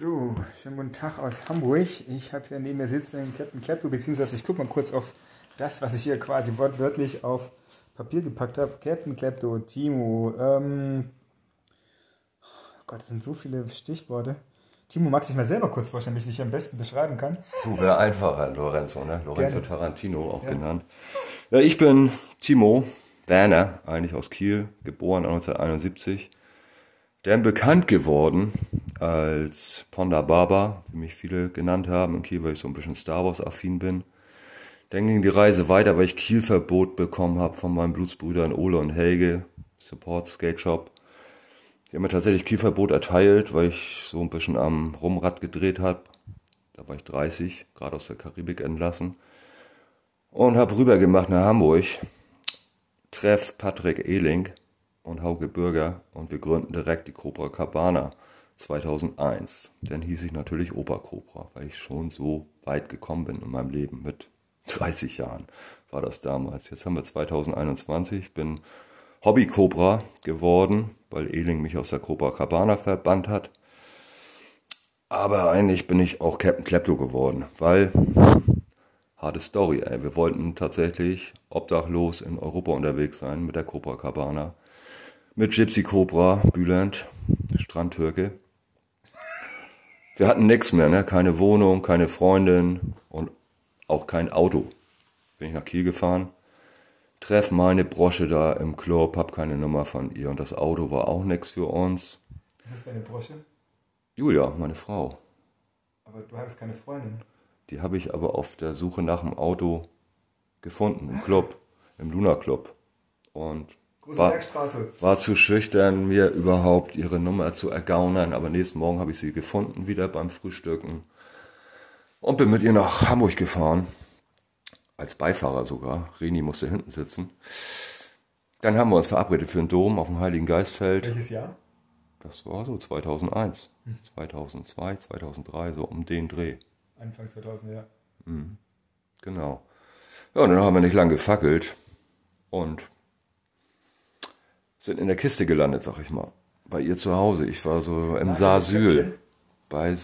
So, schönen guten Tag aus Hamburg. Ich habe hier neben mir sitzen den Captain Klepto, beziehungsweise ich gucke mal kurz auf das, was ich hier quasi wortwörtlich auf Papier gepackt habe. Captain Klepto, Timo, ähm, oh Gott, das sind so viele Stichworte. Timo, magst du dich mal selber kurz vorstellen, wie ich dich am besten beschreiben kann? Du wäre einfacher, Lorenzo, ne? Lorenzo Gerne. Tarantino auch Ja. genannt. Ja, ich bin Timo Werner, eigentlich aus Kiel, geboren 1971. Dann bekannt geworden als Ponda Baba, wie mich viele genannt haben in Kiel, weil ich so ein bisschen Star Wars affin bin. Dann ging die Reise weiter, weil ich Kielverbot bekommen habe von meinen Blutsbrüdern Ole und Helge, Support Skate Shop. Die haben mir tatsächlich Kielverbot erteilt, weil ich so ein bisschen am Rumrad gedreht habe. Da war ich 30, gerade aus der Karibik entlassen. Und habe rübergemacht nach Hamburg. Treff Patrick Ehling und Hauke Bürger und wir gründen direkt die Cobra Cabana 2001. Dann hieß ich natürlich Opa Cobra, weil ich schon so weit gekommen bin in meinem Leben. Mit 30 Jahren war das damals. Jetzt haben wir 2021, ich bin Hobby Cobra geworden, weil Ehling mich aus der Cobra Cabana verbannt hat. Aber eigentlich bin ich auch Captain Klepto geworden, weil harte Story, ey. Wir wollten tatsächlich obdachlos in Europa unterwegs sein mit der Cobra Cabana. Mit Gypsy Cobra, Bülent, Strandtürke. Wir hatten nix mehr, ne? Keine Wohnung, keine Freundin und auch kein Auto. Bin ich nach Kiel gefahren, treff meine Brosche da im Club, hab keine Nummer von ihr und das Auto war auch nix für uns. Das ist deine Brosche, Julia, meine Frau. aber du hattest keine Freundin. Die habe ich aber auf der Suche nach dem Auto gefunden, im Club, im Luna Club. Und Große war, Bergstraße. war zu schüchtern, mir überhaupt ihre Nummer zu ergaunern. Aber nächsten Morgen habe ich sie gefunden, wieder beim Frühstücken. Und bin mit ihr nach Hamburg gefahren. Als Beifahrer sogar. Reni musste hinten sitzen. Dann haben wir uns verabredet für den Dom auf dem Heiligen Geistfeld. Welches Jahr? Das war so 2001, 2002, 2003, so um den Dreh. Anfang 2000, ja. Genau. Ja, und dann haben wir nicht lang gefackelt und sind in der Kiste gelandet, sag ich mal. Bei ihr zu Hause. Ich war so im Saasyl bei,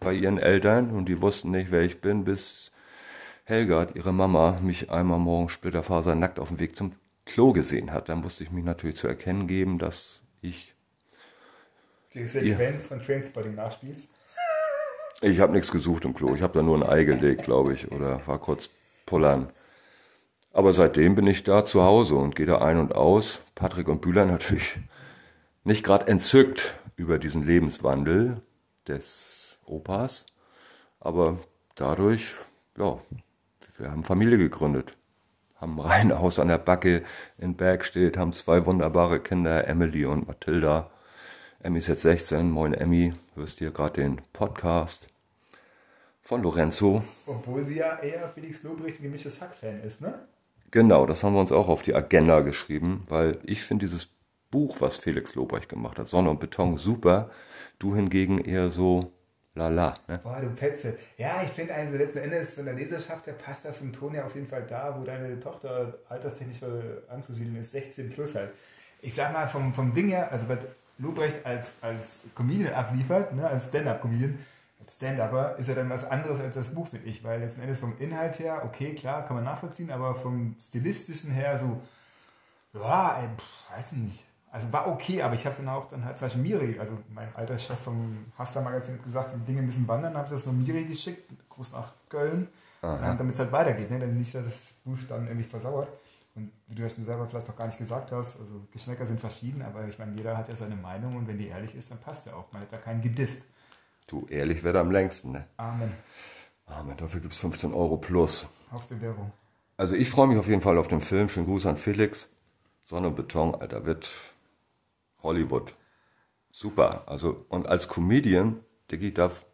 bei ihren Eltern und die wussten nicht, wer ich bin, bis Helgard, ihre Mama, mich einmal morgens splitterfaser nackt auf dem Weg zum Klo gesehen hat. Dann musste ich mich natürlich zu erkennen geben, dass ich Die Sequenz von Trainspotting nachspielst. Ich habe nichts gesucht im Klo. Ich habe da nur ein Ei gelegt, glaube ich, oder war kurz pullern. Aber seitdem bin ich da zu Hause und gehe da ein und aus. Patrick und Bühler natürlich nicht gerade entzückt über diesen Lebenswandel des Opas. Aber dadurch, ja, wir haben Familie gegründet. Haben ein Reihenhaus an der Backe in Bergstedt, haben zwei wunderbare Kinder, Emily und Mathilda. Emmy ist jetzt 16. Moin Emmy, hörst dir gerade den Podcast von Lorenzo. Obwohl sie ja eher Felix Lobrecht gemischtes Hack-Fan ist, ne? Genau, das haben wir uns auch auf die Agenda geschrieben, weil ich finde dieses Buch, was Felix Lobrecht gemacht hat, Sonne und Beton, super. Du hingegen eher so lala. Ne? Boah, du Petze. Ja, ich finde also letzten Endes von der Leserschaft her passt das vom Ton ja auf jeden Fall da, wo deine Tochter alterstechnisch anzusiedeln ist, 16 plus halt. Ich sag mal, vom, vom Ding her, also was Lobrecht als, als Comedian abliefert, ne, als Stand-Up-Comedian, als Stand-Upper, ist ja dann was anderes als das Buch, finde ich, weil letzten Endes vom Inhalt her, okay, klar, kann man nachvollziehen, aber vom Stilistischen her so, ja, ey, pff, weiß ich nicht. Also war okay, aber ich habe es dann auch dann halt zum Beispiel Miri, also mein alter Chef vom Hustler Magazin hat gesagt, die Dinge müssen wandern, habe ich das nur Miri geschickt, Gruß nach Köln, damit es halt weitergeht, ne? dann nicht, dass das Buch dann irgendwie versauert. Und wie du ja schon selber vielleicht noch gar nicht gesagt hast, also Geschmäcker sind verschieden, aber ich meine, jeder hat ja seine Meinung und wenn die ehrlich ist, dann passt ja auch. Man hat ja keinen gedisst. Du, ehrlich, wer da am längsten. Ne? Amen. Amen, dafür gibt's 15 Euro plus. Auf Bewährung. Also ich freue mich auf jeden Fall auf den Film. Schönen Gruß an Felix. Sonne und Beton, Alter, wird Hollywood. Super. Also, und als Comedian, Diggi, darf,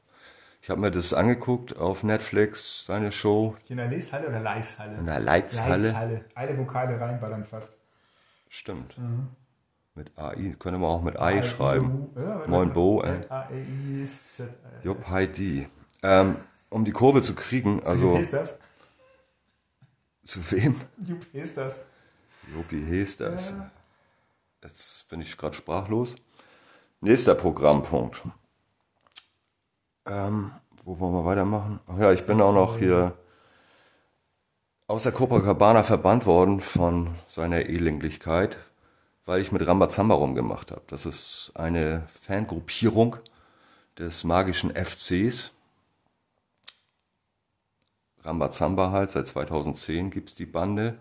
ich habe mir das angeguckt auf Netflix, seine Show Hier in der Leshalle oder Leishalle? in der Leitzhalle. Leishalle. Alle Vokale reinballern fast. Stimmt. Mit AI, könnte man auch mit AI schreiben. Ja, Moin Bo. L-A-E-I-Z. Jupp, Heidi. Ähm, um die Kurve zu kriegen, Also, also ist das? zu wem? Jupp, ist das? Jopi Hesters. Jetzt bin ich gerade sprachlos. Nächster Programmpunkt. Ähm, wo wollen wir weitermachen? Ach ja, ich bin auch noch hier aus der Copacabana verbannt worden von seiner Elenglichkeit, weil ich mit Rambazamba rumgemacht habe. Das ist eine Fangruppierung des magischen FCs. Rambazamba halt, seit 2010 gibt's die Bande.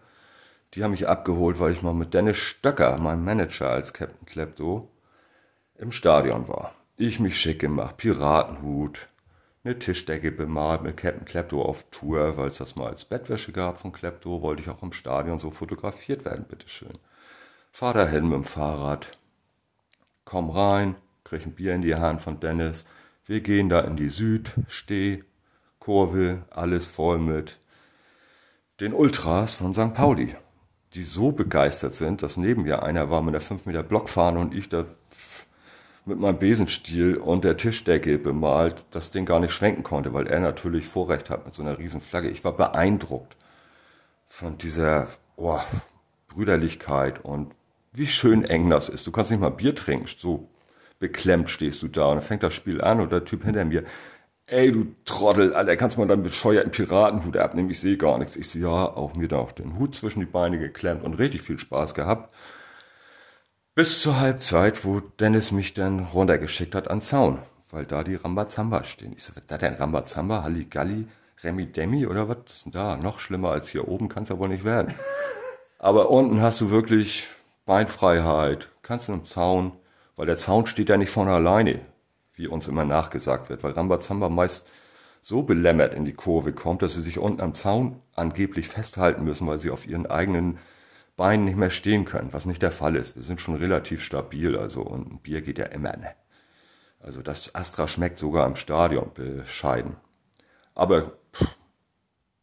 Die haben mich abgeholt, weil ich mal mit Dennis Stöcker, meinem Manager als Captain Klepto, im Stadion war. Ich mich schick gemacht, Piratenhut, eine Tischdecke bemalt mit Captain Klepto auf Tour, weil es das mal als Bettwäsche gab von Klepto, wollte ich auch im Stadion so fotografiert werden, bitteschön. Fahr dahin mit dem Fahrrad, komm rein, krieg ein Bier in die Hand von Dennis, wir gehen da in die Süd, steh, Kurve, alles voll mit den Ultras von St. Pauli, die so begeistert sind, dass neben mir einer war mit der 5 Meter Blockfahne und ich da mit meinem Besenstiel und der Tischdecke bemalt das Ding gar nicht schwenken konnte, weil er natürlich Vorrecht hat mit so einer riesen Flagge. Ich war beeindruckt von dieser oh, Brüderlichkeit und wie schön eng das ist. Du kannst nicht mal Bier trinken, so beklemmt stehst du da und dann fängt das Spiel an und der Typ hinter mir, ey du Trottel, Alter, kannst du mal deinen bescheuerten Piratenhut abnehmen, ich sehe gar nichts. Ich so, ja, auch mir da auch den Hut zwischen die Beine geklemmt und richtig viel Spaß gehabt. Bis zur Halbzeit, wo Dennis mich dann runtergeschickt hat an Zaun, weil da die Rambazamba stehen. Ich so, was da denn Rambazamba, Halligalli, Remi Demi oder was ist denn da? Noch schlimmer als hier oben kann es ja wohl nicht werden. Aber unten hast du wirklich Beinfreiheit, kannst du im Zaun, weil der Zaun steht ja nicht von alleine, wie uns immer nachgesagt wird, weil Rambazamba meist so belämmert in die Kurve kommt, dass sie sich unten am Zaun angeblich festhalten müssen, weil sie auf ihren eigenen Beinen nicht mehr stehen können, was nicht der Fall ist. Wir sind schon relativ stabil, also und ein Bier geht ja immer, ne? Also das Astra schmeckt sogar im Stadion bescheiden. Aber pff,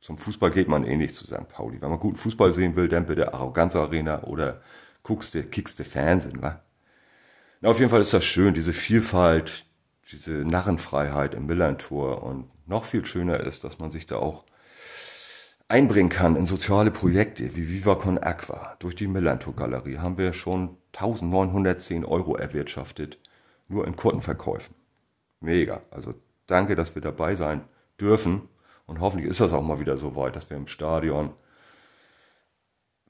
zum Fußball geht man eh nicht zu St. Pauli. Wenn man guten Fußball sehen will, dann bitte Arroganz Arena oder guckst du, kickst du Fernsehen, wa? Na, auf jeden Fall ist das schön, diese Vielfalt, diese Narrenfreiheit im Millantor und noch viel schöner ist, dass man sich da auch einbringen kann in soziale Projekte wie Viva Con Aqua. Durch die Millantor Galerie haben wir schon 1910 Euro erwirtschaftet, nur in Kundenverkäufen. Mega. Also danke, dass wir dabei sein dürfen. Und hoffentlich ist das auch mal wieder so weit, dass wir im Stadion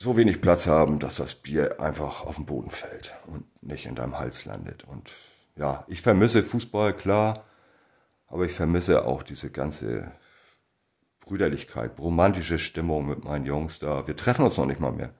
so wenig Platz haben, dass das Bier einfach auf den Boden fällt und nicht in deinem Hals landet. Und ja, ich vermisse Fußball, klar, aber ich vermisse auch diese ganze Brüderlichkeit, romantische Stimmung mit meinen Jungs da. Wir treffen uns noch nicht mal mehr.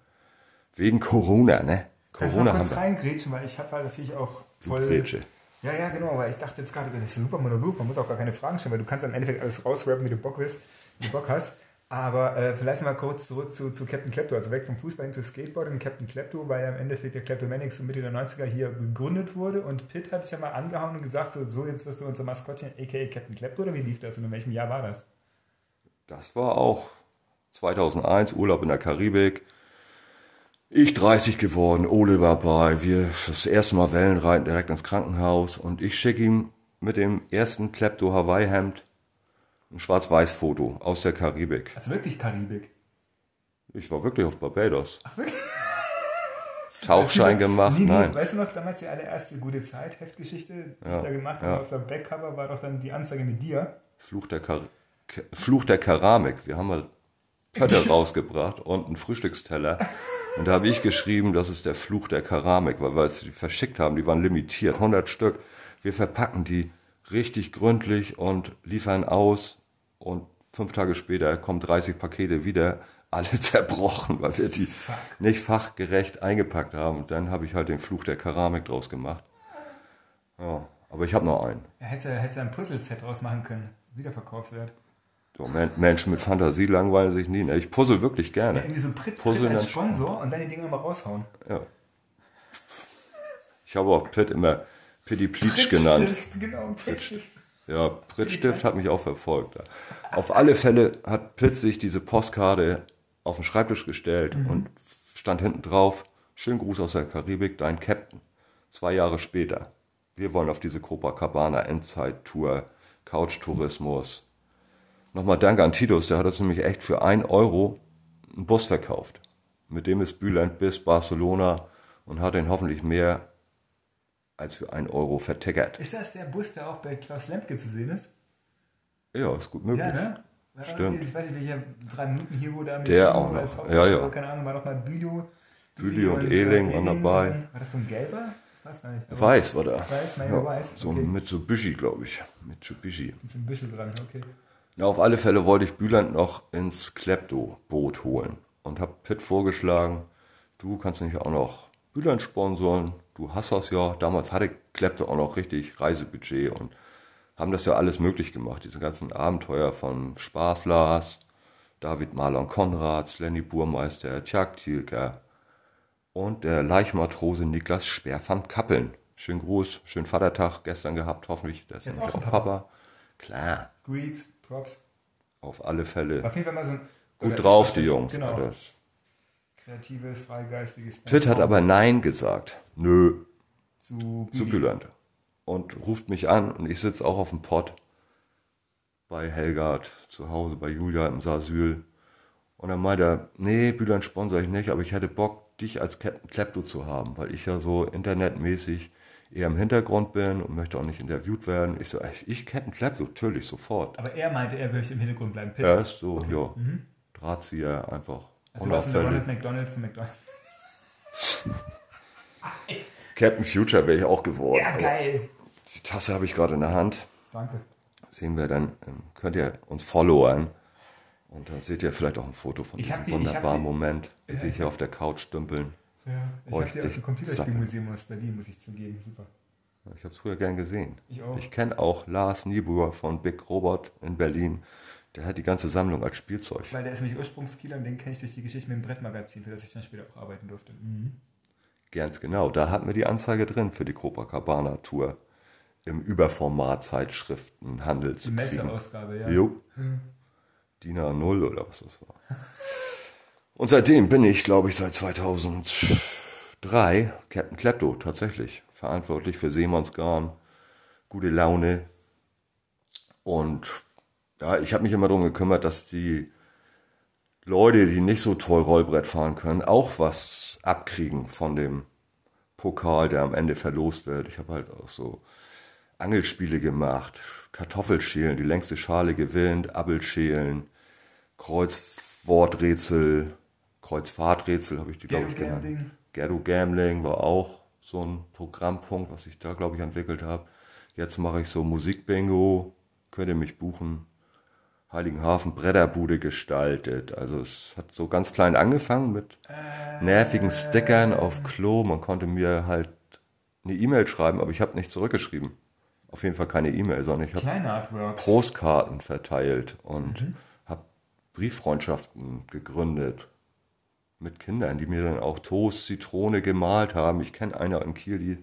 Wegen Corona, ne? Corona Darf ich mal kurz reingrätschen, weil ich habe halt natürlich auch voll... Grätsche. Ja, ja, genau, weil ich dachte jetzt gerade, das ist ein super Monolog, man muss auch gar keine Fragen stellen, weil du kannst im Endeffekt alles rausrappen, wie du Bock bist, wie du Bock hast. Aber äh, vielleicht mal kurz zurück zu, zu Captain Klepto, also weg vom Fußball hin zu Skateboarding. Captain Klepto, weil ja im Endeffekt der Kleptomanics so Mitte der 90er hier gegründet wurde und Pitt hat sich ja mal angehauen und gesagt, so, so jetzt wirst du unser Maskottchen, aka Captain Klepto, oder wie lief das und in welchem Jahr war das? Das war auch 2001, Urlaub in der Karibik. Ich 30 geworden, Ole war bei, wir das erste Mal Wellenreiten direkt ins Krankenhaus und ich schicke ihm mit dem ersten Klepto Hawaii Hemd ein Schwarz-Weiß-Foto aus der Karibik. Also wirklich Karibik? Ich war wirklich auf Barbados. Ach wirklich? Tauchschein weißt du, gemacht, nee, nee, nein. Weißt du noch, damals die allererste gute Zeit, Heftgeschichte, die Ja, ich da gemacht habe, ja. auf der Backcover war doch dann die Anzeige mit dir. Fluch der, Kar K- Fluch der Keramik. Wir haben mal Pötte rausgebracht und einen Frühstücksteller. Und da habe ich geschrieben, das ist der Fluch der Keramik, weil wir als die verschickt haben, die waren limitiert, 100 Stück. Wir verpacken die richtig gründlich und liefern aus und fünf Tage später kommen 30 Pakete wieder, alle zerbrochen, weil wir die nicht fachgerecht eingepackt haben. Und dann habe ich halt den Fluch der Keramik draus gemacht. Ja, aber ich habe noch einen. Ja, hättest du, hättest du ein Puzzle-Set draus machen können. Wiederverkaufswert. So, Men- Menschen mit Fantasie langweilen sich nie. ne? Ich puzzle wirklich Ja, gerne. irgendwie so Pritt, Puzzeln Pritt als Sponsor und dann die Dinger mal raushauen. Ja. Ich habe auch Pitt immer Pitti Pleatsch genannt. Genau, Prittstift. Ja, Prittstift hat mich auch verfolgt. Auf alle Fälle hat Pitt sich diese Postkarte auf den Schreibtisch gestellt und stand hinten drauf, schönen Gruß aus der Karibik, dein Captain. Zwei Jahre später. Wir wollen auf diese Copacabana Endzeit-Tour, Couch-Tourismus. Nochmal Danke an Titus, der hat uns nämlich echt für ein Euro einen Bus verkauft. Mit dem ist Bülent bis Barcelona und hat ihn hoffentlich mehr als für ein Euro vertickert. Ist das der Bus, der auch bei Klaus Lemke zu sehen ist? Ja, ist gut möglich. Ja, ne? Stimmt. Ich weiß nicht, welcher 3-Minuten-Hero da mit Der Timo auch noch. Ja, ja. Keine Ahnung, war doch mal Bülow. Büli und Ehling waren dabei. War das so ein gelber? Weiß gar nicht. Aber Weiß war der. Weiß, meine Weiß. So Okay. ein Mitsubishi, glaube ich. Mitsubishi. Ist ein bisschen dran, okay. Na, auf alle Fälle wollte ich Büland noch ins Klepto-Boot holen und habe Pitt vorgeschlagen, du kannst nicht auch noch Büland sponsoren, du hast das ja. Damals hatte Klepto auch noch richtig Reisebudget und haben das ja alles möglich gemacht. Diese ganzen Abenteuer von Spaß Lars, David Marlon Konrads, Lenny Burmeister, Tjag Thielker und der Leichmatrose Niklas Speer van Kappeln. Schönen Gruß, schönen Vatertag gestern gehabt, hoffentlich. Der ist, ist nämlich auch schon Papa. Klar, Greets, Props. auf alle Fälle. Auf jeden Fall mal so ein. Gut drauf, das die Jungs. Genau. Alter. Kreatives, freigeistiges. Pitt hat aber Nein gesagt. Nö, zu, zu Büli. Bülent. Und ruft mich an und ich sitze auch auf dem Pott bei Helgard zu Hause, bei Julia im Sasyl. Und dann meint er, nee, Bülent sponsor ich nicht, aber ich hätte Bock, dich als Captain Klepto zu haben, weil ich ja so internetmäßig eher im Hintergrund bin und möchte auch nicht interviewt werden. Ich so, ey, ich Captain Klepto, natürlich, sofort. Aber er meinte, er möchte im Hintergrund bleiben. Pitt. Er ist so, ja, Drahtzieher, einfach also was ein unauffällig. Ronald McDonald von McDonald's. Captain Future wäre ich auch geworden. Ja, geil. Die Tasse habe ich gerade in der Hand. Danke. Sehen wir dann, ähm, könnt ihr uns followen. Und dann seht ihr vielleicht auch ein Foto von Ich diesem die- wunderbaren die- Moment, wie Ja, wir ich hier auf der Couch dümpeln. Ja, ich habe die aus dem Computerspielmuseum aus Berlin, muss ich zugeben. Super. Ich habe es früher gern gesehen. Ich auch. Ich kenne auch Lars Niebuhr von Big Robot in Berlin. Der hat die ganze Sammlung als Spielzeug. Weil der ist nämlich Ursprungskieler und den kenne ich durch die Geschichte mit dem Brettmagazin, für das ich dann später auch arbeiten durfte. Mhm. Ganz genau. Da hatten wir die Anzeige drin für die Copacabana Tour im Überformat Zeitschriftenhandel zu Die. Messeausgabe, ja. Jo. DIN A0 oder was das war. Und seitdem bin ich, glaube ich, seit 2003 Captain Klepto tatsächlich verantwortlich für Seemannsgarn, gute Laune. Und ja, ich habe mich immer darum gekümmert, dass die Leute, die nicht so toll Rollbrett fahren können, auch was abkriegen von dem Pokal, der am Ende verlost wird. Ich habe halt auch so Angelspiele gemacht, Kartoffelschälen, die längste Schale gewinnt, Abelschälen, Kreuzworträtsel, Kreuzfahrträtsel habe ich die, glaube ich, genannt. Gambling. Gerdo Gambling war auch so ein Programmpunkt, was ich da, glaube ich, entwickelt habe. Jetzt mache ich so Musikbingo, könnt ihr mich buchen. Heiligenhafen Bretterbude gestaltet. Also es hat so ganz klein angefangen mit nervigen Stickern auf Klo. Man konnte mir halt eine E-Mail schreiben, aber ich habe nicht zurückgeschrieben. Auf jeden Fall keine E-Mail, sondern ich habe. Postkarten verteilt und habe Brieffreundschaften gegründet mit Kindern, die mir dann auch Toast, Zitrone gemalt haben. Ich kenne einer in Kiel, die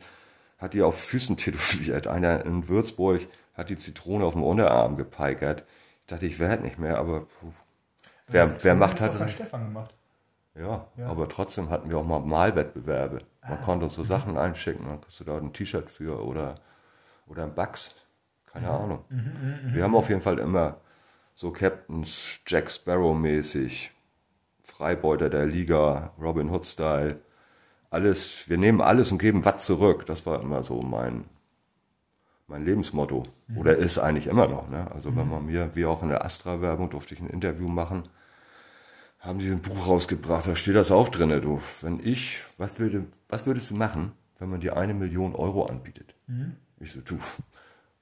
hat die auf Füßen tätowiert. Einer in Würzburg hat die Zitrone auf dem Unterarm gepeigert. Dachte, ich werde nicht mehr, aber puh. wer, Das wer macht doch halt... von Stefan gemacht. Ja, aber trotzdem hatten wir auch mal Malwettbewerbe. Man konnte uns so Sachen einschicken, dann kriegst du da ein T-Shirt für oder, oder ein Bugs. Keine Ahnung. wir haben auf jeden Fall immer so Captains Jack Sparrow mäßig, Freibeuter der Liga, Robin Hood Style. Alles, wir nehmen alles und geben was zurück. Das war immer so mein, mein Lebensmotto. Oder ist eigentlich immer noch. Ne? Also wenn man mir, wie auch in der Astra-Werbung, durfte ich ein Interview machen haben die ein Buch rausgebracht, da steht das auch drin, du. Wenn ich, was, würde, was würdest du machen, wenn man dir eine Million Euro anbietet? Ich so, du,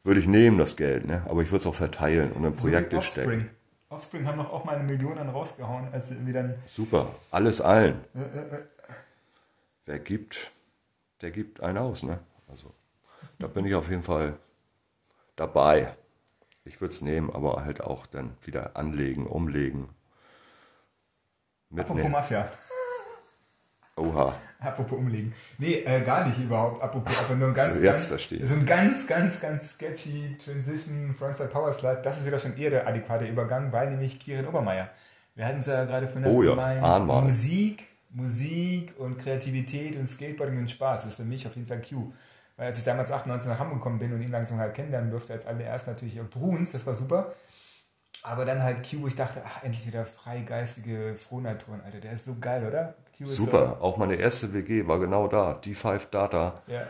würde ich nehmen, das Geld, ne? aber ich würde es auch verteilen und in Projekte so wie stecken. Offspring. Offspring haben doch auch mal eine Million dann rausgehauen, als sie irgendwie dann. Super, alles allen. Wer gibt, der gibt einen aus, ne? Also, da bin ich auf jeden Fall dabei. Ich würde es nehmen, aber halt auch dann wieder anlegen, umlegen. Apropos Mitnehmen. Mafia. Oha. Apropos umlegen. Nee, äh, gar nicht überhaupt. Apropos, aber nur ein ganz, So, ganz, verstehe. so ein ganz, ganz, ganz sketchy Transition Frontside Power Slide. Das ist wieder schon eher der adäquate Übergang, weil nämlich Kirin Obermeier. Wir hatten es ja gerade von Oh ja. Musik, Musik und Kreativität und Skateboarding und Spaß. Das ist für mich auf jeden Fall Q. Weil als ich damals 98 nach Hamburg gekommen bin und ihn langsam halt kennenlernen durfte, als allererst natürlich auch Bruns, das war super. Aber dann halt Q, wo ich dachte, ach, endlich wieder freigeistige Frohnaturen, Alter. Der ist so geil, oder? Q ist Super, auch meine erste WG war genau da. D5 Data, So, ja,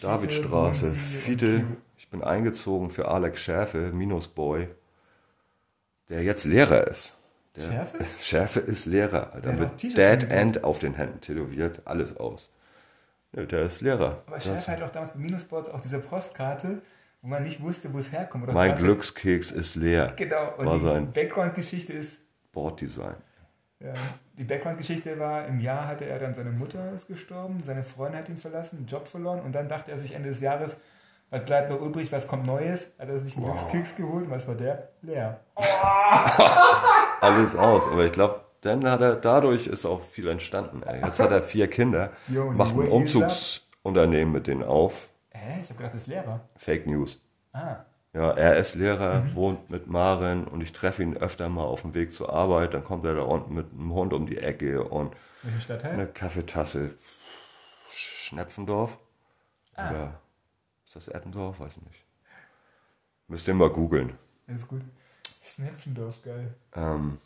Davidstraße, Fiete. Ich bin eingezogen für Alex Schärfe, Minusboy. der jetzt Lehrer ist. Der Schärfe? Schärfe ist Lehrer, Alter. Der Mit Dead. End auf den Händen tätowiert, alles aus. Ja, der ist Lehrer. Aber Schärfe hat auch damals bei Minusports auch diese Postkarte, wo man nicht wusste, wo es herkommt. Oder Mein Glückskeks ist leer. Genau, und war die Background-Geschichte ist, Borddesign. ja, die Background-Geschichte war, im Jahr hatte er dann, seine Mutter ist gestorben, seine Freundin hat ihn verlassen, einen Job verloren und dann dachte er sich Ende des Jahres, was bleibt noch übrig, was kommt Neues? Hat er sich einen Glückskeks geholt und was war der? Leer. Alles aus. Aber ich glaube, dann hat er, dadurch ist auch viel entstanden. Ey. Jetzt hat er vier Kinder, Yo, macht ein Umzugsunternehmen mit denen auf. Hä? Ich habe gedacht, das ist Lehrer. Fake News. Ah, Ja, er ist Lehrer, Mhm. wohnt mit Maren und ich treffe ihn öfter mal auf dem Weg zur Arbeit. Dann kommt er da unten mit einem Hund um die Ecke und Stadtteil? eine Kaffeetasse. Schnepfendorf? Ah. Oder ist das Eppendorf? Weiß ich nicht. Müsst ihr mal googeln. Alles gut. Schnepfendorf, geil. Ähm,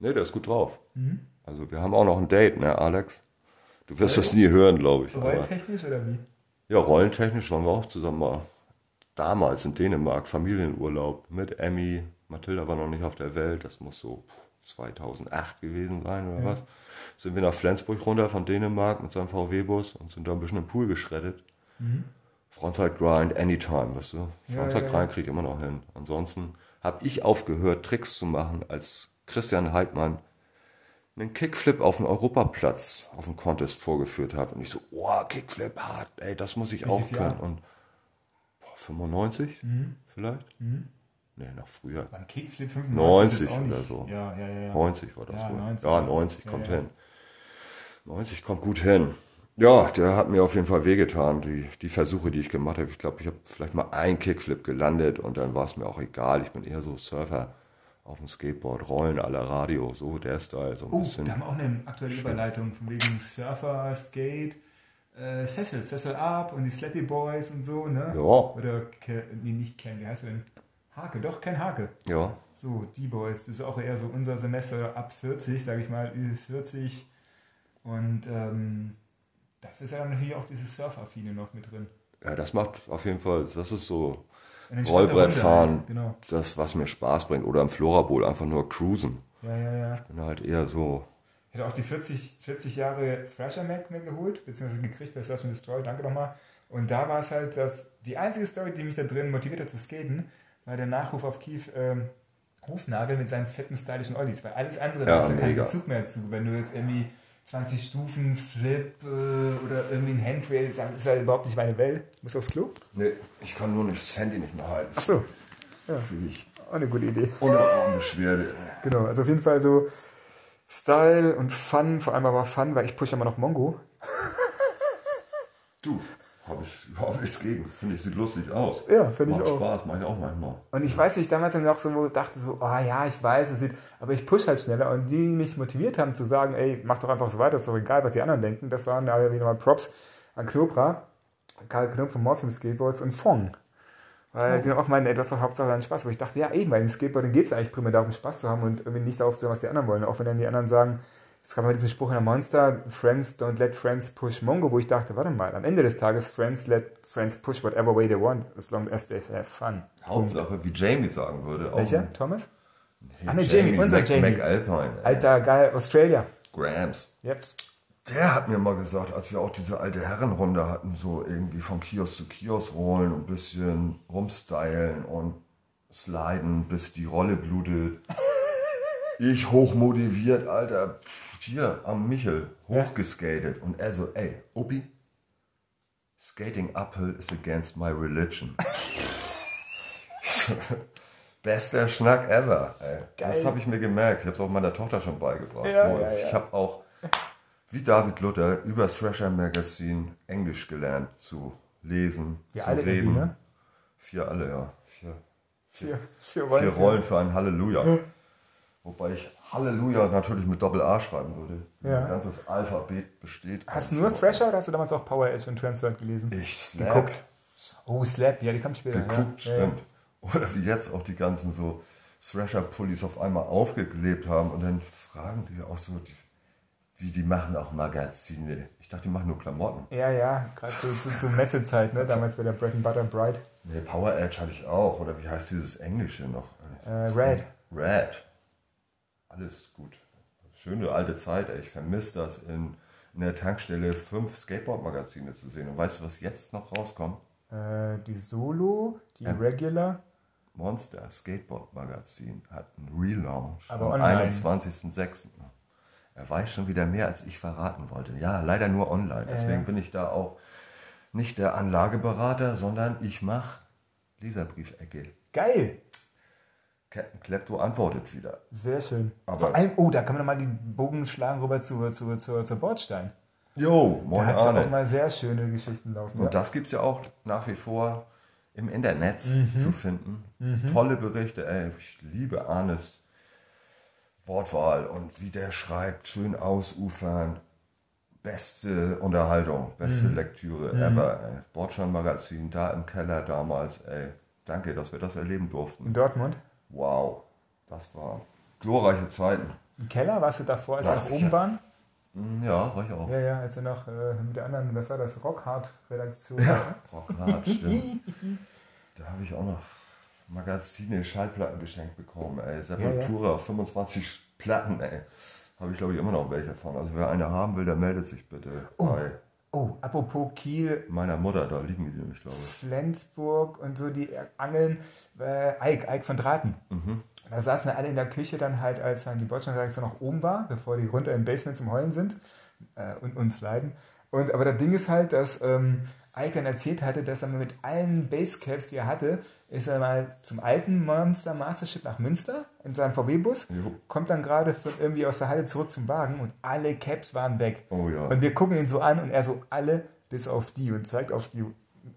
ne, der ist gut drauf. Mhm. Also wir haben auch noch ein Date, ne, Alex? Du wirst das nie hören, glaube ich. Aber, Rolltechnisch oder wie? ja, rollentechnisch waren wir auch zusammen mal damals in Dänemark, Familienurlaub mit Emmy. Mathilda war noch nicht auf der Welt, das muss so pff, 2008 gewesen sein oder was. Sind wir nach Flensburg runter von Dänemark mit seinem VW-Bus und sind da ein bisschen im Pool geschreddet. Frontside Grind anytime, weißt du? Mhm. Ja, Frontside ja, Grind ja. krieg ich immer noch hin. Ansonsten habe ich aufgehört, Tricks zu machen, als Christian Heidmann einen Kickflip auf dem Europaplatz auf dem Contest vorgeführt hat. Und ich so, oh, Kickflip hart, ey, das muss ich Welches auch können. Jahr? Mhm. Und boah, 95 vielleicht? Nee, noch früher. Beim Kickflip 95 90 ist jetzt auch nicht- oder so. Ja, ja, ja. ja. 90 war das Ja, wohl. 90. Ja, 90 kommt Ja, ja. hin. 90 kommt gut hin. Ja, der hat mir auf jeden Fall wehgetan, die, die Versuche, die ich gemacht habe. Ich glaube, ich habe vielleicht mal einen Kickflip gelandet und dann war es mir auch egal. Ich bin eher so Surfer auf dem Skateboard, Rollen aller Radio, so der Style, so ein Oh, bisschen. da haben wir auch eine aktuelle Überleitung von wegen Surfer, Skate, äh, Cecil, Cecil Up und die Slappy Boys und so, ne? Ja. Oder, nee, nicht Ken, wie heißt er denn? Hake, doch, Ken Hake. Ja, So, die Boys, das ist auch eher so unser Semester ab 40, sage ich mal, Ü40. Und ähm, das ist ja natürlich auch dieses Surfaffine noch mit drin. ja, das macht auf jeden Fall, das ist so Runde Rollbrettfahren, Halt, genau. das, was mir Spaß bringt. Oder im Florabowl einfach nur cruisen. Ja, ja, ja. Bin halt eher so, Ich hätte auch die 40, 40 Jahre Thrasher Mac mir geholt, beziehungsweise gekriegt bei Search and Destroy, danke nochmal. Und da war es halt, dass die einzige Story, die mich da drin motiviert hat zu skaten, war der Nachruf auf Kief ähm, Hufnagel mit seinen fetten, stylischen Ollies, weil alles andere, Ja, da ist ja kein mega. Bezug mehr zu. Wenn du jetzt irgendwie 20 Stufen Flip äh, oder irgendwie ein Handrail, dann ist ja überhaupt nicht meine Welt. Muss aufs Klo? nee, ich kann nur nicht das Handy nicht mehr halten. Achso, Kriege ich auch eine gute Idee. Unarmbeschwerde. Genau, also auf jeden Fall so Style und Fun, vor allem aber Fun, weil ich pushe immer noch Mongo. Du, habe ich überhaupt nichts gegen. Finde ich, sieht lustig aus. Ja, finde ich Macht auch. Spaß, mache ich auch manchmal. Und ich weiß, wie ich damals dann auch so dachte, so, oh ja, ich weiß, es sieht, aber ich push halt schneller. Und die mich motiviert haben zu sagen, ey, mach doch einfach so weiter, ist doch egal, was die anderen denken. Das waren da wieder mal Props an Knobra, Karl Knopf von Morphium Skateboards und Fong. Weil die dann auch meinen, ey, hast doch Hauptsache deinen Spaß. Wo ich dachte, ja, eben, bei den Skateboardern geht es eigentlich primär darum, Spaß zu haben und irgendwie nicht darauf zu hören, was die anderen wollen. Auch wenn dann die anderen sagen, es gab mal diesen Spruch in der Monster, Friends don't let friends push Mongo, wo ich dachte, warte mal, am Ende des Tages, Friends let friends push whatever way they want, as long as they have fun. Hauptsache, wie Jamie sagen würde. Welcher? Thomas? Hey, Ah, nee, Jamie, unser Mac, Jamie. McAlpine. ey. Alter, geil, Australia. Grams. Jeps. Der hat mir mal gesagt, als wir auch diese alte Herrenrunde hatten, so irgendwie von Kiosk zu Kiosk rollen und ein bisschen rumstylen und sliden, bis die Rolle blutet. Ich hochmotiviert, Alter, pff, hier am Michel, hochgeskatet. Und er so, ey, Opi, skating uphill is against my religion. Bester Schnack ever. Ey. Das habe ich mir gemerkt. Ich habe es auch meiner Tochter schon beigebracht. Ja, So, ja, ja. Ich habe auch, wie David Luther, über Thrasher Magazine Englisch gelernt zu lesen, Wir zu reden. ne? Vier alle, ja. Vier, Vier, vier vier. Rollen für ein Halleluja. Wobei ich Halleluja natürlich mit Doppel A schreiben würde. Ja. Ein ganzes Alphabet besteht. Hast du nur Thrasher oder hast du damals auch Power Edge und Transfer gelesen? Ich snap. Geguckt. Oh, Slap, ja, die kam später. geguckt, ja. Ja, stimmt. Oder wie jetzt auch die ganzen so Thrasher-Pullis auf einmal aufgeklebt haben und dann fragen die auch so, die, wie die machen auch Magazine. Ich dachte, die machen nur Klamotten. Ja, ja, gerade so zu, zu Messezeit, ne? damals bei der Bread and Butter Bride. Nee, Power Edge hatte ich auch. Oder wie heißt dieses Englische noch? Äh, Red. Red. Alles gut. Schöne alte Zeit, ey. Ich vermisse das in, in der Tankstelle fünf Skateboard-Magazine zu sehen. Und weißt du, was jetzt noch rauskommt? Äh, die Solo, die Regular. Monster Skateboard Magazin hat einen Relaunch Aber am online. 21.06. Er weiß schon wieder mehr, als ich verraten wollte. Ja, leider nur online. Deswegen bin ich da auch nicht der Anlageberater, sondern ich mache Leserbriefecke. Geil. Captain Klepto antwortet wieder. Sehr schön. Aber- Vor allem, oh, da kann man nochmal die Bogen schlagen rüber zu, zu, zu, zu Bordstein. Jo, Da moin hat es auch mal sehr schöne Geschichten laufen. Und Ja. das gibt es ja auch nach wie vor im Internet Mhm. zu finden. Tolle Berichte, ey. Ich liebe Arnes Wortwahl und wie der schreibt, schön ausufern. Beste Unterhaltung, beste Mhm. Lektüre ever. Ey. Bordstein Magazin, da im Keller damals, ey. Danke, dass wir das erleben durften. In Dortmund. Wow, das war glorreiche Zeiten. Im Keller warst du davor, als wir nach oben waren? Hm, Ja, war ich auch. Ja, ja, als wir noch äh, mit der anderen, was war das, Rockhard-Redaktion. Rockhard, stimmt. Da habe ich auch noch Magazine, Schallplatten geschenkt bekommen, ey. Sepultura, 25 Platten, ey. Habe ich, glaube ich, immer noch welche von. Also wer eine haben will, der meldet sich bitte bei Oh, apropos Kiel, meiner Mutter. Da liegen die nämlich, glaube ich. Flensburg und so, die Angeln, äh, Eik, Eik von Draten. Da saßen wir alle in der Küche dann halt, als dann die Deutschlandredaktion noch oben war, bevor die runter im Basement zum Heulen sind äh, und uns leiden. Und, aber das Ding ist halt, dass ähm, Dann erzählt hatte, dass er mit allen Basecaps, die er hatte, ist er mal zum alten Monster Mastership nach Münster in seinem VW-Bus, kommt dann gerade von irgendwie aus der Halle zurück zum Wagen und alle Caps waren weg. Oh ja. Und wir gucken ihn so an und er so, alle bis auf die und zeigt auf die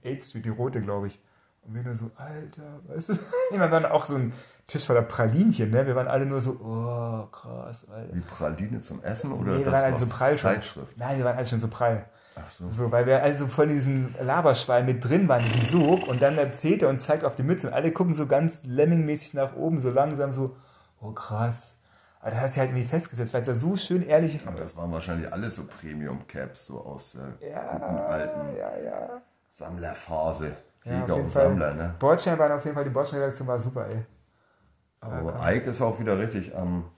8th Street, die rote, glaube ich. Und wir nur so, Alter, weißt du? Wir waren auch so ein Tisch voller Pralinchen, ne? Wir waren alle nur so, oh, krass, Alter. Die Praline zum Essen oder Nee, wir waren alle so prall schon. Zeitschrift? Nein, wir waren alle schon so prall. Ach so. So, weil wir also voll in diesem Laberschwein mit drin waren, diesem Sog. Und dann erzählt er und zeigt auf die Mütze. Und alle gucken so ganz lemmingmäßig nach oben, so langsam so, oh krass. Aber das hat sich halt irgendwie festgesetzt, weil es ja so schön ehrlich Aber das waren wahrscheinlich alles so Premium-Caps, so aus der Ja, guten alten ja, ja. Sammlerphase. Ja, Jäger jeden und Fall. Sammler, ne? Bordstein auf jeden Fall, die Bordstein-Redaktion war super, ey. Aber Ike ist auch wieder richtig am,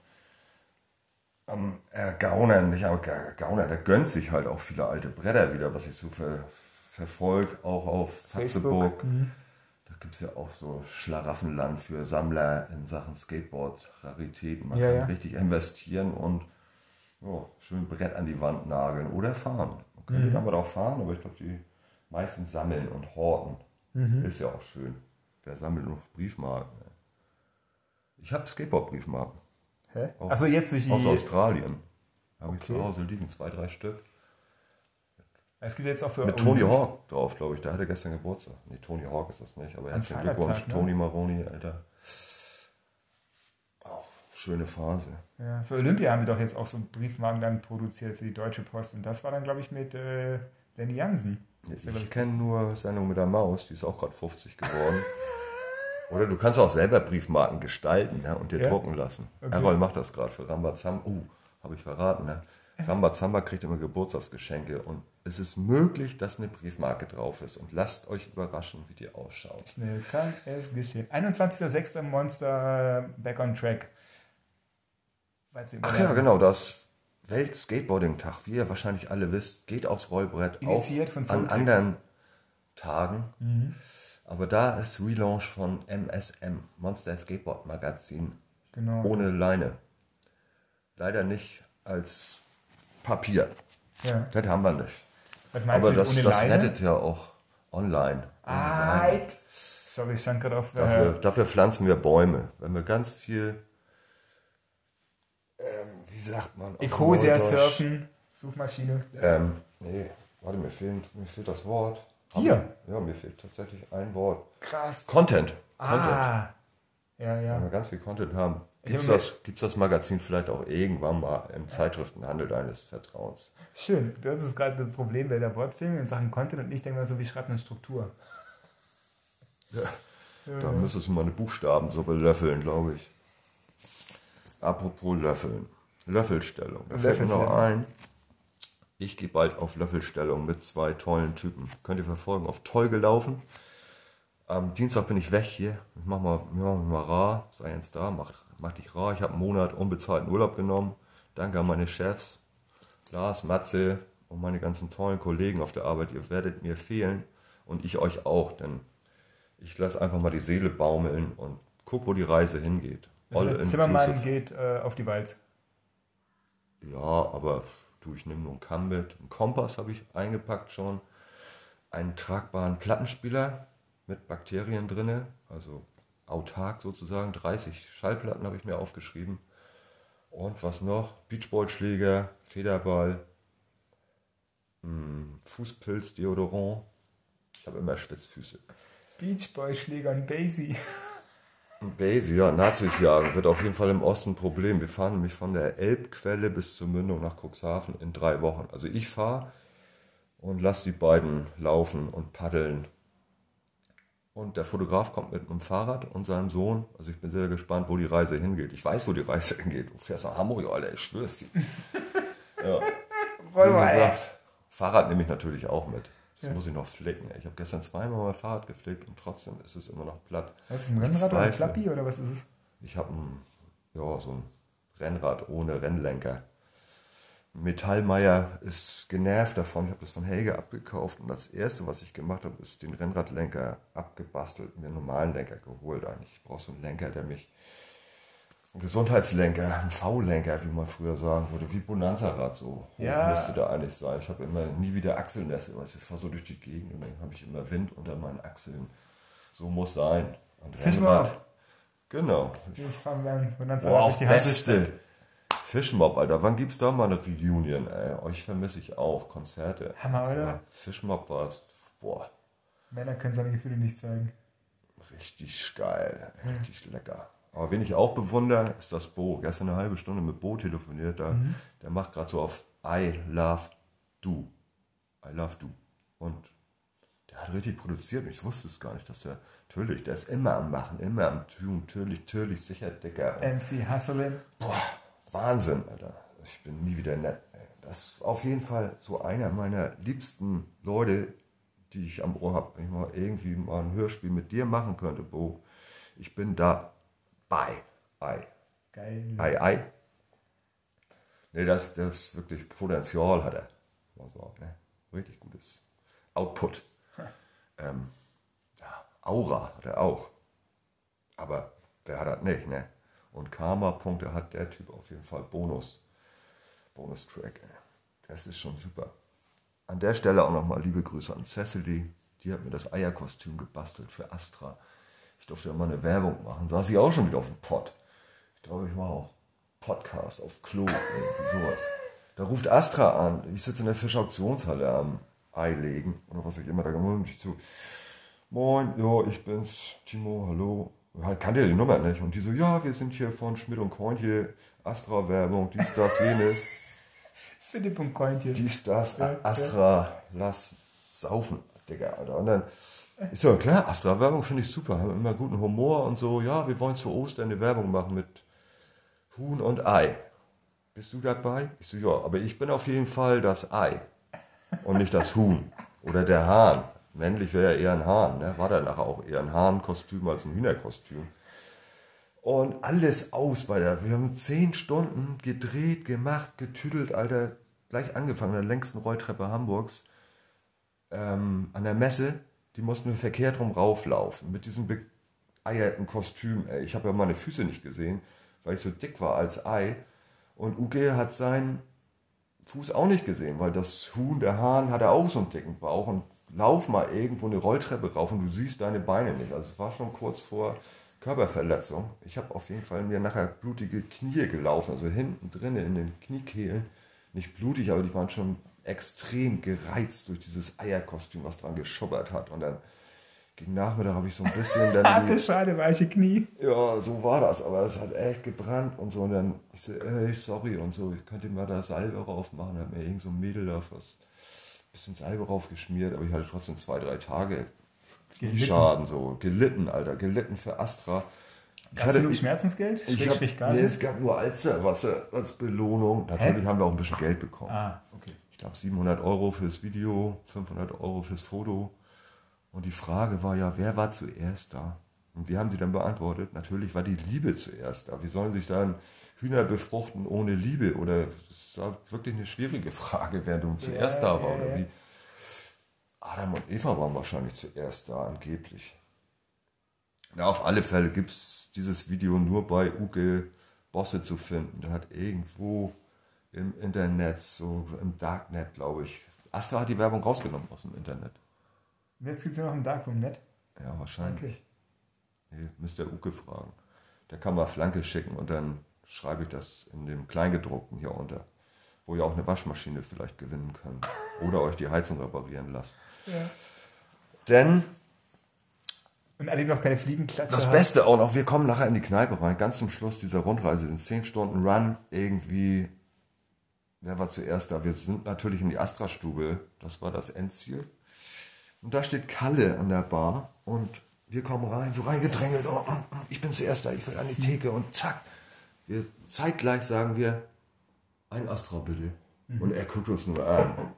am Ergaunern, nicht am Ergaunern, der gönnt sich halt auch viele alte Bretter wieder, was ich so ver, verfolge, auch auf Facebook, Facebook. Da gibt es ja auch so Schlaraffenland für Sammler in Sachen Skateboard-Raritäten. Man Ja, kann ja. richtig investieren und ja, schön Brett an die Wand nageln oder fahren. Man könnte Mhm. damit auch fahren, aber ich glaube, die meisten sammeln und horten. Mhm. Ist ja auch schön. Wer sammelt noch Briefmarken? Ich habe Skateboard-Briefmarken Hä? Auch Achso, jetzt durch die. aus Australien. Habe ich Okay. zu Hause liegen, zwei, drei Stück. Es gibt jetzt auch für. Mit Tony Hawk drauf, glaube ich. Der hatte gestern Geburtstag. Nee, Tony Hawk ist das nicht, aber herzlichen Glückwunsch, ne? Tony Maroni, Alter. Auch schöne Phase. Ja, für Olympia haben wir doch jetzt auch so Briefmarken dann produziert für die Deutsche Post. Und das war dann, glaube ich, mit äh, Danny Jansen. Ja, Ich kenne nur Sendung mit der Maus, die ist auch gerade 50 geworden. Oder du kannst auch selber Briefmarken gestalten ne, und dir Ja? drucken lassen. Okay. Errol macht das gerade für Rambazamba. Oh, habe ich verraten. Ne? Rambazamba kriegt immer Geburtstagsgeschenke und es ist möglich, dass eine Briefmarke drauf ist. Und lasst euch überraschen, wie die ausschaut. Schnell kann es geschehen. 21.06. Monster äh, Back on Track. Ach ja, genau, das Welt-Skateboarding-Tag, wie ihr wahrscheinlich alle wisst, geht aufs Rollbrett Initiiert auch von an anderen Tagen. Aber da ist Relaunch von MSM, Monster Skateboard Magazin, Genau. ohne Leine. Leider nicht als Papier. Ja. Das haben wir nicht. Aber das, das Leine? rettet ja auch online. Ah, sorry, ich stand gerade auf. Dafür, Äh, dafür pflanzen wir Bäume. Wenn wir ganz viel, ähm, wie sagt man? Ecosia surfen, Suchmaschine. Ähm, nee, warte, mir fehlt, mir fehlt das Wort. Dir? Ja, mir fehlt tatsächlich ein Wort. Krass. Content. Content. Ah. Ja, Wenn ja. wir ganz viel Content haben. Gibt es das, gibt's das Magazin vielleicht auch irgendwann mal im Zeitschriftenhandel deines Vertrauens? Schön. Hast es gerade ein Problem bei der Wortfilm in Sachen Content und ich denke mal so, wie schreibt man Struktur? Da müsstest du mal eine Buchstabensuppe löffeln, glaube ich. Apropos Löffeln. Löffelstellung. Da fällt mir noch ein. Ich gehe bald auf Löffelstellung mit zwei tollen Typen. Könnt ihr verfolgen auf Toll gelaufen. Am Dienstag bin ich weg hier. Ich mach mal, machen mal rar. Sei jetzt da, mach, mach dich rar. Ich habe einen Monat unbezahlten Urlaub genommen. Danke an meine Chefs, Lars, Matze und meine ganzen tollen Kollegen auf der Arbeit. Ihr werdet mir fehlen und ich euch auch, denn ich lasse einfach mal die Seele baumeln und guck, wo die Reise hingeht. Also Zimmermann geht äh, auf die Walz. Ja, aber du, ich nehme nur einen Kamm mit. Einen Kompass habe ich eingepackt schon. Einen tragbaren Plattenspieler mit Bakterien drinne, also autark sozusagen. 30 Schallplatten habe ich mir aufgeschrieben. Und was noch? Beachballschläger, Federball, hm, Fußpilz, Deodorant. Ich habe immer Spitzfüße. Beachballschläger und Basie. Basie, ja, Nazis jagen wird auf jeden Fall im Osten ein Problem. Wir fahren nämlich von der Elbquelle bis zur Mündung nach Cuxhaven in drei Wochen. Also ich fahre und lasse die beiden laufen und paddeln. Und der Fotograf kommt mit einem Fahrrad und seinem Sohn. Also ich bin sehr gespannt, wo die Reise hingeht. Ich weiß, wo die Reise hingeht. Du fährst nach Hamburg, Alter, ich schwör's dir. ja. Wie gesagt, Fahrrad nehme ich natürlich auch mit. Das ja. muss ich noch flicken. Ich habe gestern zweimal mein Fahrrad geflickt und trotzdem ist es immer noch platt. Was ist ein Rennrad oder ein Klappi oder was ist es? Ich habe ein, ja, so ein Rennrad ohne Rennlenker. Metallmeier ist genervt davon. Ich habe das von Helge abgekauft und das erste, was ich gemacht habe, ist den Rennradlenker abgebastelt und mir einen normalen Lenker geholt. Eigentlich ich brauche so einen Lenker, der mich Gesundheitslenker, ein V-Lenker, wie man früher sagen würde, wie Bonanza-Rad so ja. müsste da eigentlich sein. Ich habe immer nie wieder Achselnässe, ich fahre so durch die Gegend und dann habe ich immer Wind unter meinen Achseln. So muss sein. Und Rennrad. Genau. Ich fahre beim Bonanza Boah, auch beste. Fischmob, Alter. Wann gibt's da mal eine Reunion, ey? Euch vermisse ich auch. Konzerte. Hammer, oder? Ja, Fischmob war es. Boah. Männer können seine Gefühle nicht zeigen. Richtig geil. Richtig hm. lecker. Aber wen ich auch bewundere, ist das Bo. Gestern eine halbe Stunde mit Bo telefoniert. Da, mhm. Der macht gerade so auf I love du. I love du. Und der hat richtig produziert und ich wusste es gar nicht, dass der, natürlich, der ist immer am Machen, immer am Tun, natürlich, natürlich, sicher, Dicker. MC Hustlin. Boah, Wahnsinn, Alter. Ich bin nie wieder nett. Das ist auf jeden Fall so einer meiner liebsten Leute, die ich am Ohr habe. Wenn ich mal irgendwie mal ein Hörspiel mit dir machen könnte, Bo. Ich bin da bei. Ei. Geil. Ei, ei. Nee, das, das wirklich Potenzial hat er. Mal sagen, ne? Richtig gutes Output. Ähm, ja, Aura hat er auch. Aber wer hat das nicht, ne? Und Karma-Punkte hat der Typ auf jeden Fall Bonus. Bonus-Track. Das ist schon super. An der Stelle auch nochmal liebe Grüße an Cecily. Die hat mir das Eierkostüm gebastelt für Astra. Ich durfte ja mal eine Werbung machen. Saß ich auch schon wieder auf dem Pott. Ich glaube, ich mache auch Podcast auf Klo. sowas. Da ruft Astra an. Ich sitze in der Fischauktionshalle am Ei legen. Oder was ich immer da gemacht habe. Ich so, Moin, ja, ich bin's, Timo, hallo halt kannte ja die Nummer nicht. Und die so, ja, wir sind hier von Schmidt und Kointje, Astra-Werbung, dies, das, jenes. Philipp und Kointje. Dies, das, ja, Astra, ja. lass saufen, Digga, Alter. Und dann, ich so, klar, Astra-Werbung finde ich super, haben immer guten Humor und so, ja, wir wollen zu Ostern eine Werbung machen mit Huhn und Ei. Bist du dabei? Ich so, ja, aber ich bin auf jeden Fall das Ei und nicht das Huhn oder der Hahn. Männlich wäre ja eher ein Hahn, ne? war dann nachher auch eher ein Hahnkostüm als ein Hühnerkostüm. Und alles aus bei der. Wir haben zehn Stunden gedreht, gemacht, getüdelt, Alter. Gleich angefangen, an der längsten Rolltreppe Hamburgs. Ähm, an der Messe, die mussten wir verkehrt rum rauflaufen. Mit diesem beeierten Kostüm. Ey. Ich habe ja meine Füße nicht gesehen, weil ich so dick war als Ei. Und Uke hat seinen Fuß auch nicht gesehen, weil das Huhn, der Hahn, hatte auch so einen dicken Bauch und lauf mal irgendwo eine Rolltreppe rauf und du siehst deine Beine nicht. Also es war schon kurz vor Körperverletzung. Ich habe auf jeden Fall mir nachher blutige Knie gelaufen, also hinten drinnen in den Kniekehlen. Nicht blutig, aber die waren schon extrem gereizt durch dieses Eierkostüm, was dran geschubbert hat. Und dann gegen Nachmittag habe ich so ein bisschen dann. Harte Schale, weiche Knie. Ja, so war das, aber es hat echt gebrannt und so. Und dann, ich so, ey, sorry und so, ich könnte mal da Salbe drauf machen, hat mir irgend so ein Mädel da fast bisschen Salbe raufgeschmiert, aber ich hatte trotzdem zwei, drei Tage Schaden so. Gelitten, Alter, gelitten für Astra. Ich Hast hatte, du Schmerzensgeld? Ich hab, nee, es gab nur Alsterwasser als Belohnung. Natürlich Hä? haben wir auch ein bisschen Geld bekommen. Ah. Ich glaube 700 Euro fürs Video, 500 Euro fürs Foto Und die Frage war ja, wer war zuerst da? Und wie haben sie dann beantwortet? Natürlich war die Liebe zuerst da. Wie sollen sich dann Hühner befruchten ohne Liebe? Oder das war wirklich eine schwierige Frage, wer nun zuerst Ja, da war. ja, Oder wie? Adam und Eva waren wahrscheinlich zuerst da, angeblich. Ja, auf alle Fälle gibt es dieses Video nur bei Uke Bosse zu finden. Der hat irgendwo im Internet, so im Darknet, glaube ich. Astra hat die Werbung rausgenommen aus dem Internet. Und jetzt gibt es ja noch ein Darkroom-Net. Ja, wahrscheinlich. Wirklich. Nee, müsst ihr Uke fragen. Der kann mal Flanke schicken und dann schreibe ich das in dem Kleingedruckten hier unter, wo ihr auch eine Waschmaschine vielleicht gewinnen könnt oder euch die Heizung reparieren lasst. Ja. Denn Und alle, noch keine Fliegenklatsche das haben. Beste auch noch, wir kommen nachher in die Kneipe rein, ganz zum Schluss dieser Rundreise, den 10 Stunden Run, irgendwie, wer war zuerst da? Wir sind natürlich in die Astra-Stube, das war das Endziel. Und da steht Kalle an der Bar und wir kommen rein, so reingedrängelt, oh, mm, mm, ich bin zuerst da, ich will an die Theke und zack. Wir, zeitgleich sagen wir, ein Astra bitte. Und er guckt uns nur an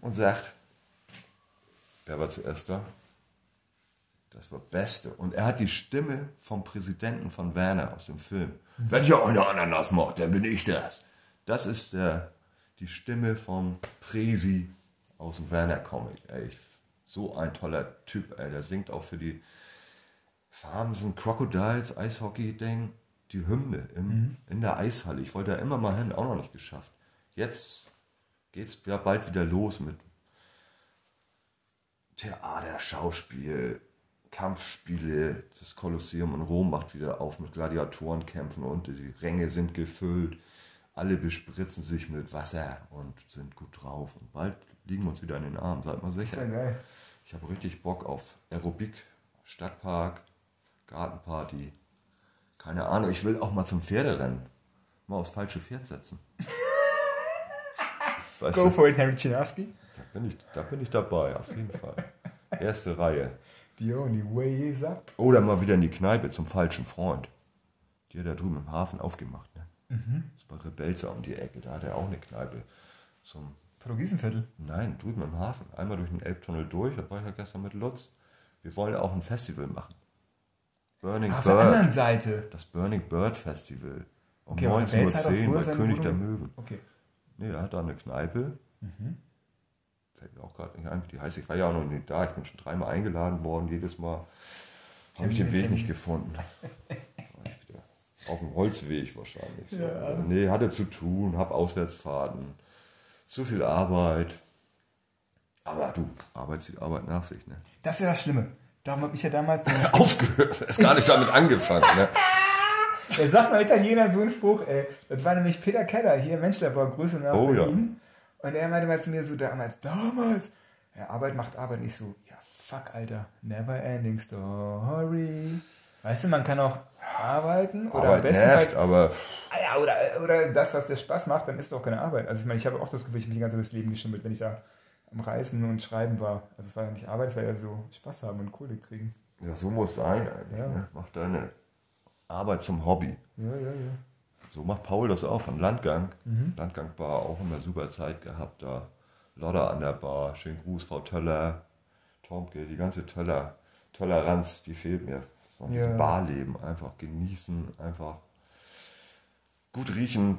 und sagt, wer war zuerst da? Das war Beste. Und er hat die Stimme vom Präsidenten von Werner aus dem Film. Wenn hier einer Ananas macht, dann bin ich das. Das ist der, die Stimme vom Presi aus dem Werner-Comic. Ey, ich- so ein toller Typ, ey. Der singt auch für die Farmsen Crocodiles Eishockey-Ding die Hymne im, in der Eishalle. Ich wollte da immer mal hin, auch noch nicht geschafft. Jetzt geht's ja bald wieder los mit Theater, Schauspiel, Kampfspiele. Das Kolosseum in Rom macht wieder auf mit Gladiatorenkämpfen und die Ränge sind gefüllt. Alle bespritzen sich mit Wasser und sind gut drauf. Und bald liegen wir uns wieder in den Armen, seid mal ist ja sicher. geil. Ich habe richtig Bock auf Aerobik, Stadtpark, Gartenparty. Keine Ahnung, ich will auch mal zum Pferderennen. Mal aufs falsche Pferd setzen. Weißt Go du, for it, Harry Chinaski. da, bin ich, da bin ich dabei, auf jeden Fall. Erste Reihe. The only way is up. Oder mal wieder in die Kneipe zum falschen Freund. Die hat da drüben im Hafen aufgemacht. Ne? Das ist bei Rebelzer um die Ecke. Da hat er auch eine Kneipe. Zum, Portugiesenviertel. nein, drüben im Hafen. Einmal durch den Elbtunnel durch. Da war ich ja gestern mit Lutz. Wir wollen auch ein Festival machen. Burning Ah, auf der Bird. anderen Seite. Das Burning Bird Festival. Um Okay, aber Rebelzer hat auch 19.10 Uhr bei König der Möwen. Okay. Nee, er hat da eine Kneipe. Mhm. Fällt mir auch gerade nicht ein, wie die heißt. Ich war ja auch noch nicht da. Ich bin schon dreimal eingeladen worden. Jedes Mal habe ich den Weg nicht gefunden. Auf dem Holzweg wahrscheinlich. So. Ja. Nee, hatte zu tun, habe Auswärtsfahrten. Zu viel Arbeit. Aber du, Arbeit zieht Arbeit nach sich. Ne? Das ist ja das Schlimme. Darum habe ich ja damals. Aufgehört. Ist gar nicht damit angefangen. Ne? Er sagt mal Italiener so einen Spruch, ey. Das war nämlich Peter Keller, hier Menschlerbau, Grüße nach Oh, ja. Berlin. Und er meinte mal zu mir so damals, damals, ja, Arbeit macht Arbeit. Und ich so, ja, fuck, Alter, never ending story. Weißt du, man kann auch arbeiten oder am Arbeit bestenfalls nervt, aber Ah ja, oder, oder das, was dir Spaß macht, dann ist es auch keine Arbeit. Also ich meine, ich habe auch das Gefühl, ich habe mich die ganze Zeit durchs Leben geschimmelt, wenn ich da am Reisen und Schreiben war. Also es war ja nicht Arbeit, es war ja so Spaß haben und Kohle kriegen. ja, so muss es sein eigentlich. Ja. Ne? Mach deine Arbeit zum Hobby. Ja, ja, ja. So macht Paul das auch am Landgang. Landgang Bar auch immer super Zeit gehabt da. Lodder an der Bar, schönen Gruß, Frau Töller, Tomke, die ganze Töller, Toleranz, die fehlt mir. Von Ja. Barleben einfach genießen, einfach gut riechen,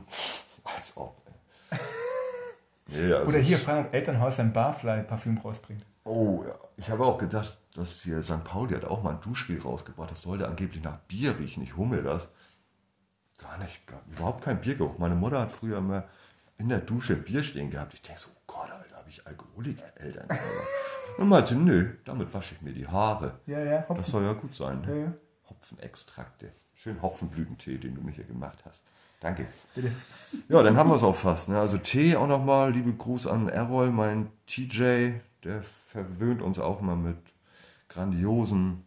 als ob. Nee, also Oder hier ob Elternhaus ein Barfly-Parfüm rausbringt. Oh ja, ich habe auch gedacht, dass hier St. Pauli hat auch mal ein Duschgel rausgebracht. Das sollte angeblich nach Bier riechen. Ich hummel das. Gar nicht, gar, überhaupt kein Biergeruch. Meine Mutter hat früher immer in der Dusche Bier stehen gehabt. Ich denke so, oh Gott, Alter, habe ich Alkoholiker-Eltern? Und meinte, nö, damit wasche ich mir die Haare. Ja, ja, Das Hopfen. soll ja gut sein. Ne? Ja, ja. Hopfenextrakte. Schön Hopfenblütentee, den du mir hier gemacht hast. Danke. Bitte. Ja, dann haben wir es auch fast. Ne? Also Tee auch nochmal. Liebe Gruß an Errol, mein TJ. Der verwöhnt uns auch immer mit grandiosen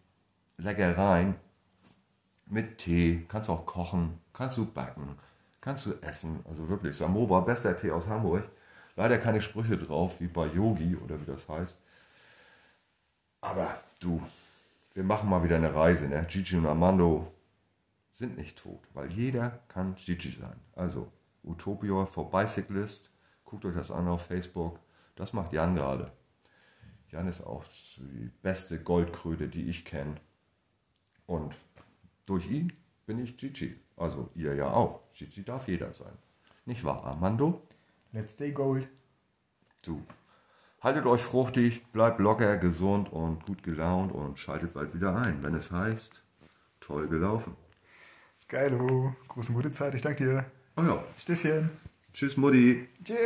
Leckereien. Mit Tee. Kannst auch kochen. Kannst du backen. Kannst du essen. Also wirklich, Samoa, bester Tee aus Hamburg. Leider keine Sprüche drauf, wie bei Yogi oder wie das heißt. Aber du, wir machen mal wieder eine Reise. Ne? Gigi und Armando sind nicht tot, weil jeder kann Gigi sein. Also Utopia for Bicyclist, guckt euch das an auf Facebook. Das macht Jan gerade. Jan ist auch die beste Goldkröte, die ich kenne. Und durch ihn bin ich Gigi. Also ihr ja auch. Gigi darf jeder sein. Nicht wahr, Armando? Let's stay gold. Du. Haltet euch fruchtig, bleibt locker, gesund und gut gelaunt und schaltet bald wieder ein, wenn es heißt, toll gelaufen. Geilo. Große Muttezeit, ich danke dir. Oh ja. Stößchen. Tschüss, Mutti. Tschüss.